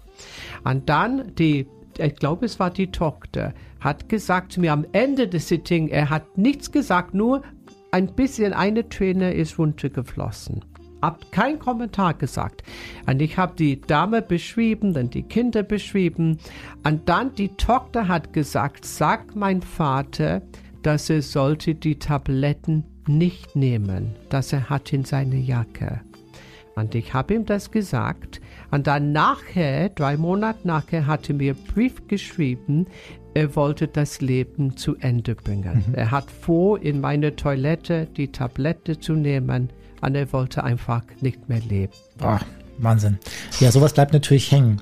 Und dann die, ich glaube, es war die Tochter, hat gesagt zu mir am Ende des Sitting, er hat nichts gesagt, nur ein bisschen eine Träne ist runtergeflossen hab kein Kommentar gesagt. Und ich habe die Dame beschrieben, dann die Kinder beschrieben. Und dann die Tochter hat gesagt, sag mein Vater, dass er sollte die Tabletten nicht nehmen, dass er hat in seine Jacke. Und ich habe ihm das gesagt. Und dann nachher, drei Monate nachher, hat er mir Brief geschrieben, er wollte das Leben zu Ende bringen. Mhm. Er hat vor, in meine Toilette die Tablette zu nehmen er wollte einfach nicht mehr leben. Oh, Wahnsinn. Ja, sowas bleibt natürlich hängen.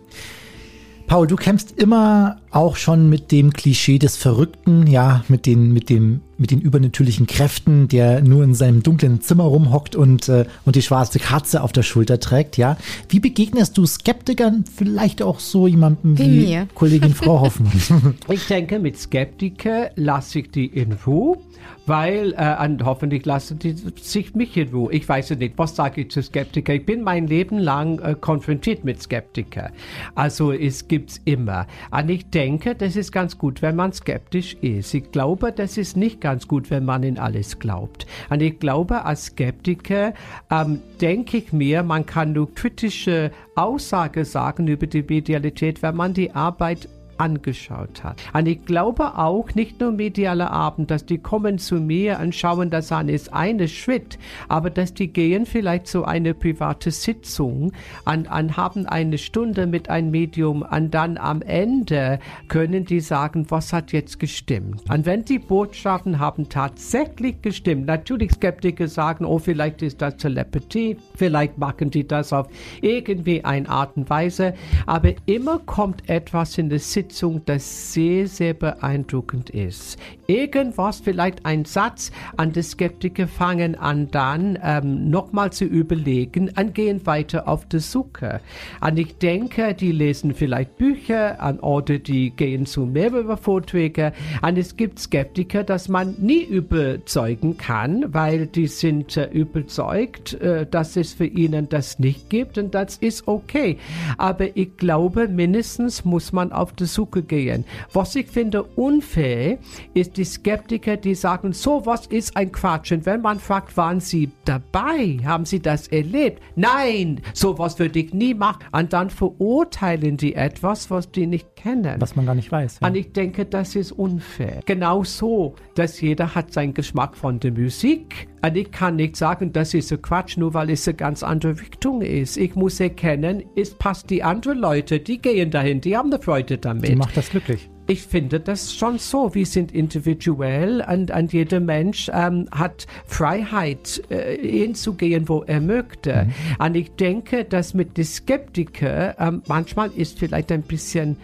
Paul, du kämpfst immer auch schon mit dem Klischee des Verrückten, ja, mit den, mit dem, mit den übernatürlichen Kräften, der nur in seinem dunklen Zimmer rumhockt und, äh, und die schwarze Katze auf der Schulter trägt, ja. Wie begegnest du Skeptikern, vielleicht auch so jemandem wie, wie mir. Kollegin Frau Hoffmann? ich denke, mit Skeptiker lasse ich die in Ruhe weil äh, und hoffentlich lassen die sich mich in Ruhe. Ich weiß es nicht, was sage ich zu Skeptiker? Ich bin mein Leben lang äh, konfrontiert mit Skeptiker. Also es gibt's immer. Und ich denke, das ist ganz gut, wenn man skeptisch ist. Ich glaube, das ist nicht ganz gut, wenn man in alles glaubt. Und ich glaube, als Skeptiker ähm, denke ich mir, man kann nur kritische Aussage sagen über die Medialität, wenn man die Arbeit angeschaut hat. Und ich glaube auch, nicht nur mediale Abend, dass die kommen zu mir und schauen das an, ist eine Schritt, aber dass die gehen vielleicht zu einer private Sitzung und, und haben eine Stunde mit einem Medium und dann am Ende können die sagen, was hat jetzt gestimmt. Und wenn die Botschaften haben tatsächlich gestimmt, natürlich Skeptiker sagen, oh, vielleicht ist das Telepathie, vielleicht machen die das auf irgendwie eine Art und Weise, aber immer kommt etwas in der Sitzung Sitzung, das sehr, sehr beeindruckend ist. Irgendwas, vielleicht ein Satz an die Skeptiker fangen an, dann ähm, nochmal zu überlegen und gehen weiter auf die Suche. Und ich denke, die lesen vielleicht Bücher an oder die gehen zu mehreren Vorträgen. Und es gibt Skeptiker, dass man nie überzeugen kann, weil die sind äh, überzeugt, äh, dass es für ihnen das nicht gibt und das ist okay. Aber ich glaube, mindestens muss man auf die Suche Suche gehen. Was ich finde unfair, ist die Skeptiker, die sagen, so was ist ein Quatsch. Und wenn man fragt, waren sie dabei? Haben sie das erlebt? Nein, sowas würde ich nie machen. Und dann verurteilen die etwas, was die nicht kennen. Was man gar nicht weiß. Ja. Und ich denke, das ist unfair. Genau so, dass jeder hat seinen Geschmack von der Musik. Und ich kann nicht sagen, das ist ein Quatsch, nur weil es eine ganz andere Richtung ist. Ich muss erkennen, es passt die anderen Leute, die gehen dahin, die haben eine Freude damit. Die macht das glücklich. Ich finde das schon so. Wir sind individuell und, und jeder Mensch ähm, hat Freiheit, äh, hinzugehen, wo er möchte. Mhm. Und ich denke, dass mit den Skeptikern ähm, manchmal ist vielleicht ein bisschen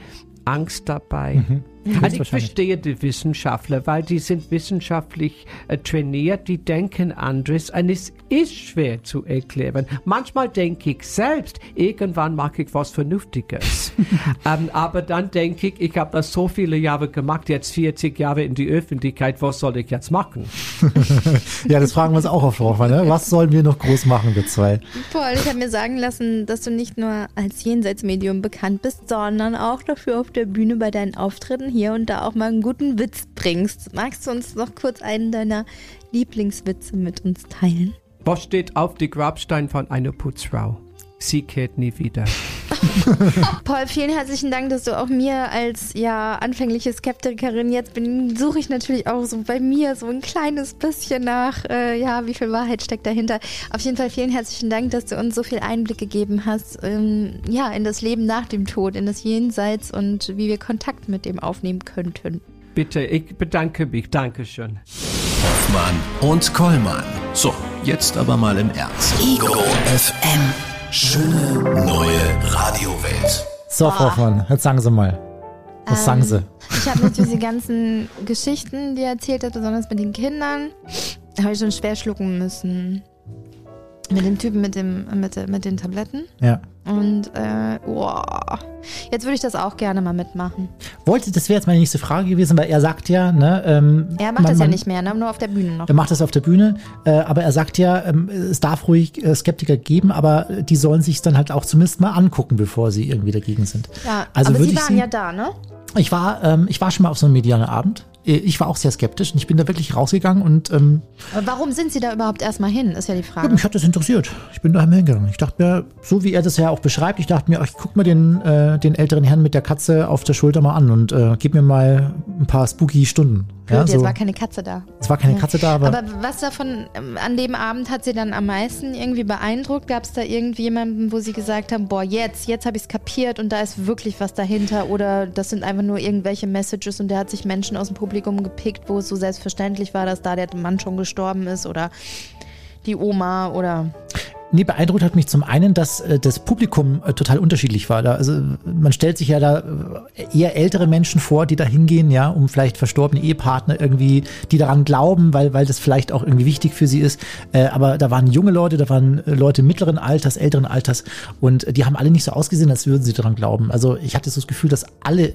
Angst dabei. Mhm. Also ich verstehe die Wissenschaftler, weil die sind wissenschaftlich äh, trainiert, die denken anderes und es ist schwer zu erklären. Manchmal denke ich selbst, irgendwann mache ich was Vernünftiges. ähm, aber dann denke ich, ich habe das so viele Jahre gemacht, jetzt 40 Jahre in die Öffentlichkeit, was soll ich jetzt machen? ja, das fragen wir uns auch oft drauf, ne? Was sollen wir noch groß machen, wir zwei? Paul, ich habe mir sagen lassen, dass du nicht nur als Jenseitsmedium bekannt bist, sondern auch dafür auf der Bühne bei deinen Auftritten hier und da auch mal einen guten Witz bringst. Magst du uns noch kurz einen deiner Lieblingswitze mit uns teilen? Was steht auf die Grabstein von einer Putzfrau? Sie kehrt nie wieder. Paul, vielen herzlichen Dank, dass du auch mir als ja anfängliche Skeptikerin jetzt bin, suche ich natürlich auch so bei mir so ein kleines bisschen nach, äh, ja, wie viel Wahrheit steckt dahinter. Auf jeden Fall vielen herzlichen Dank, dass du uns so viel Einblick gegeben hast, ähm, ja, in das Leben nach dem Tod, in das Jenseits und wie wir Kontakt mit dem aufnehmen könnten. bitte, ich bedanke mich. Dankeschön. Hoffmann und Kollmann. So, jetzt aber mal im Ernst. Ego FM. Schöne neue Radiowelt. So, Frau Hoffmann, jetzt sagen Sie mal. Was sagen Sie? Ich habe natürlich diese ganzen Geschichten, die er erzählt hat, besonders mit den Kindern, habe ich schon schwer schlucken müssen. Mit dem Typen mit, dem, mit, mit den Tabletten. Ja. Und äh, boah. jetzt würde ich das auch gerne mal mitmachen. Wollte, das wäre jetzt meine nächste Frage gewesen, weil er sagt ja, ne, ähm, Er macht man- das ja man- nicht mehr, ne? nur auf der Bühne noch. Er macht das auf der Bühne, äh, aber er sagt ja, ähm, es darf ruhig äh, Skeptiker geben, aber die sollen sich dann halt auch zumindest mal angucken, bevor sie irgendwie dagegen sind. Ja, also aber Sie waren sie, ja da, ne? ich war, ähm, ich war schon mal auf so einem medialen Abend. Äh, Ich war auch sehr skeptisch und ich bin da wirklich rausgegangen und ähm, warum sind Sie da überhaupt erstmal hin, ist ja die ja, Frage. mich hat das interessiert. Ich bin da hingegangen. Ich dachte mir, so wie er das ja auch beschreibt, ich dachte mir, ich guck mal den, äh, den älteren Herrn mit der Katze auf der Schulter mal an und äh, gib mir mal ein paar spooky Stunden. Ja, so. war keine Katze da. es war keine Katze da, aber, Aber was davon ähm, an dem Abend hat Sie dann am meisten irgendwie beeindruckt? Gab es da irgendwie jemanden, wo Sie gesagt haben, boah, jetzt, jetzt habe ich es kapiert und da ist wirklich was dahinter? Oder das sind einfach nur irgendwelche Messages und der hat sich Menschen aus dem Publikum gepickt, wo es so selbstverständlich war, dass da der Mann schon gestorben ist oder die Oma oder Nee, beeindruckt hat mich zum einen, dass äh, das Publikum äh, total unterschiedlich war. Da, also man stellt sich ja da äh, eher ältere Menschen vor, die da hingehen, ja, um vielleicht verstorbene Ehepartner irgendwie, die daran glauben, weil, weil das vielleicht auch irgendwie wichtig für sie ist. Äh, aber da waren junge Leute, da waren äh, Leute mittleren Alters, älteren Alters und die haben alle nicht so ausgesehen, als würden sie daran glauben. Also ich hatte so das Gefühl, dass alle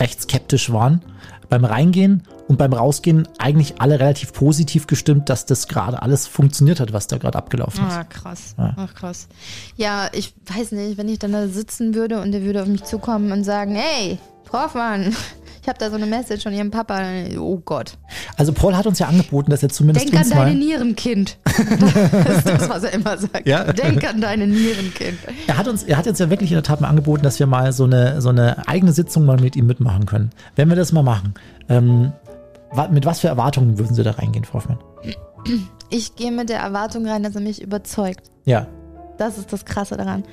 recht skeptisch waren beim Reingehen und beim Rausgehen eigentlich alle relativ positiv gestimmt, dass das gerade alles funktioniert hat, was da gerade abgelaufen ist. Ah, krass. Ach, krass. Ja, ich weiß nicht, wenn ich dann da sitzen würde und der würde auf mich zukommen und sagen, hey, Hoffmann, ich habe da so eine Message von Ihrem Papa. Oh Gott. Also Paul hat uns ja angeboten, dass er zumindest Denk an uns deine mal, Nieren, Kind. Das ist das, was er immer sagt. Ja. Denk an deine Nieren, Kind. er hat uns, er hat uns ja wirklich in der Tat mal angeboten, dass wir mal so eine so eine eigene Sitzung mal mit ihm mitmachen können. Wenn wir das mal machen, ähm, mit was für Erwartungen würden Sie da reingehen, Frau Hoffmann? Ich gehe mit der Erwartung rein, dass er mich überzeugt. Ja. Das ist das Krasse daran.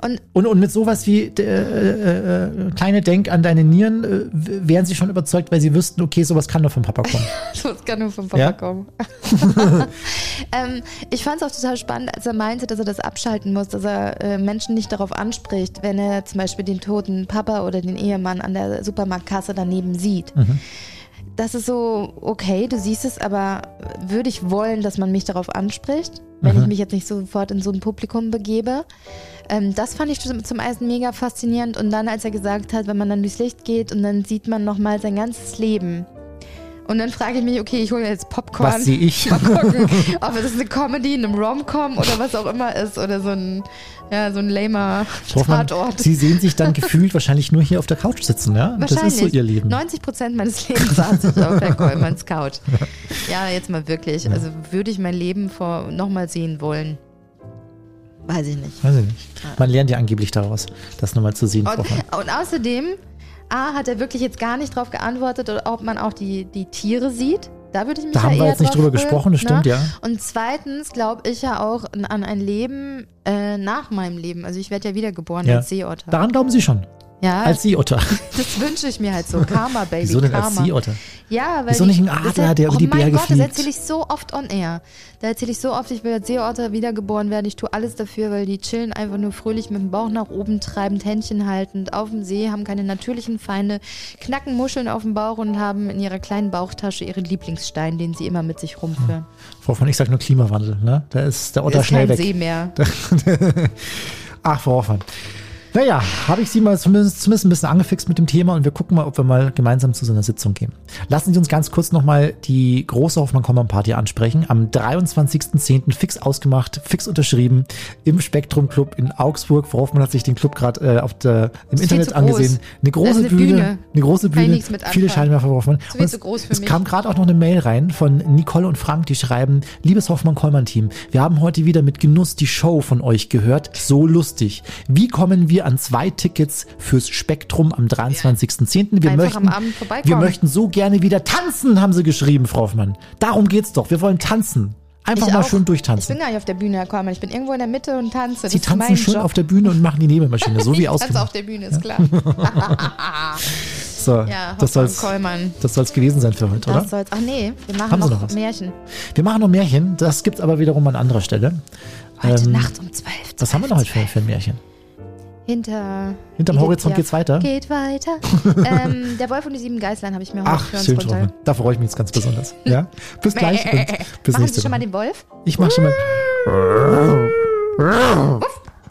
Und Und, und mit sowas wie äh, äh, äh, kleine Denk an deine Nieren äh, wären Sie schon überzeugt, weil Sie wüssten, okay, sowas kann nur vom Papa kommen. das kann nur vom Papa Ja? kommen. ähm, ich fand es auch total spannend, als er meinte, dass er das abschalten muss, dass er äh, Menschen nicht darauf anspricht, wenn er zum Beispiel den toten Papa oder den Ehemann an der Supermarktkasse daneben sieht. Das ist so, okay, du siehst es, aber würde ich wollen, dass man mich darauf anspricht, wenn ich mich jetzt nicht sofort in so ein Publikum begebe? Ähm, das fand ich zum zum ersten mega faszinierend. Und dann, als er gesagt hat, wenn man dann durchs Licht geht und dann sieht man nochmal sein ganzes Leben. Und dann frage ich mich, okay, ich hole jetzt Popcorn. Was sehe ich? Mal gucken, ob es eine Comedy, eine Rom-Com oder was auch immer ist. Oder so ein, ja, so ein lamer Tatort. Sie sehen sich dann gefühlt wahrscheinlich nur hier auf der Couch sitzen, ja? Das Wahrscheinlich. ist so Ihr Leben. 90 Prozent meines Lebens saß ich auf der Coleman's Couch. Ja, jetzt mal wirklich. Also würde ich mein Leben vor nochmal sehen wollen. Weiß ich nicht. Weiß ich nicht. Man lernt ja angeblich daraus, das nochmal zu sehen, Und, und außerdem, A, hat er wirklich jetzt gar nicht drauf geantwortet, oder ob man auch die, die Tiere sieht. Da würde ich mich Da ja haben wir jetzt nicht drüber gesprochen, das stimmt, ne? ja. Und zweitens glaube ich ja auch an- an ein Leben äh, nach meinem Leben. Also ich werde ja wiedergeboren Ja. als Seeotter. Daran glauben Sie schon. Ja, Als Seeotter. das wünsche ich mir halt so. Karma, Baby, Wieso denn Karma. als Seeotter? Ja, weil Wieso nicht ein Adler, der über die oh mein Berge Gott, fliegt? das erzähle ich so oft on air. Da erzähle ich so oft, ich will als Seeotter wiedergeboren werden. Ich tue alles dafür, weil die chillen einfach nur fröhlich mit dem Bauch nach oben treibend, Händchen haltend, auf dem See, haben keine natürlichen Feinde, knacken Muscheln auf dem Bauch und haben in ihrer kleinen Bauchtasche ihren Lieblingsstein, den sie immer mit sich rumführen. Frau Hoffmann, ich sag nur Klimawandel, ne? Da ist der Otter ist schnell kein weg. See mehr. Ach, Frau Hoffmann. Naja, habe ich Sie mal zumindest, zumindest ein bisschen angefixt mit dem Thema und wir gucken mal, ob wir mal gemeinsam zu so einer Sitzung gehen. Lassen Sie uns ganz kurz nochmal die große Hoffmann-Kommern-Party ansprechen. Am 23.10. fix ausgemacht, fix unterschrieben im Spektrum Club in Augsburg. Frau Hoffmann hat sich den Club gerade äh, auf der, im Internet angesehen. Eine große eine Bühne, Bühne. eine große Bühne, viele. Scheinwerfer, Frau Hoffmann. Und zu es- es kam gerade auch noch eine Mail rein von Nicole und Frank, die schreiben, liebes Hoffmann-Kollmann-Team, wir haben heute wieder mit Genuss die Show von euch gehört. So lustig. Wie kommen wir an zwei Tickets fürs Spektrum am 23.10.? Wir Einfach möchten, am Abend vorbeikommen. wir möchten so gerne wieder tanzen, haben sie geschrieben, Frau Hoffmann. Darum geht's doch. Wir wollen tanzen. Einfach Ich mal auch. schön Ich durchtanzen. bin gar nicht auf der Bühne, Herr Kollmann. Ich bin irgendwo in der Mitte und tanze. Das Sie mein tanzen schön Job. auf der Bühne und machen die Nebelmaschine, so wie ich tanze auf der Bühne, ist klar. So, Ja, das soll's, Kollmann. das soll's gewesen sein für heute, oder? Das soll's. Ach nee, wir machen Haben noch, noch? Märchen. Wir machen noch Märchen, das gibt's aber wiederum an anderer Stelle. Heute Ähm, Nacht um 12. Was haben wir noch heute für, für ein Märchen? Hinter. Hinterm Horizont geht's weiter? Geht weiter. ähm, der Wolf und die sieben Geißlein habe ich mir heute Ach, für uns schön, runter. Da freue ich mich jetzt ganz besonders. Ja? Bis gleich und bis Machen Sie schon mal den Wolf? Ich mach schon mal.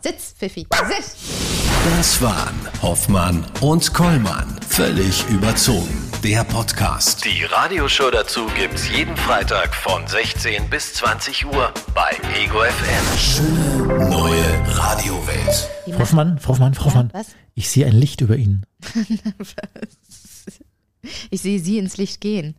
Sitz, Pfiffi. Sitz. Das waren Hoffmann und Kollmann. Völlig überzogen. Der Podcast. Die Radioshow dazu gibt's jeden Freitag von 16 bis 20 Uhr bei Ego FM. Schöne neue Radiowelt. Frau Hoffmann, Frau Hoffmann, Frau Hoffmann. was? Ich sehe ein Licht über Ihnen. Ich sehe Sie ins Licht gehen.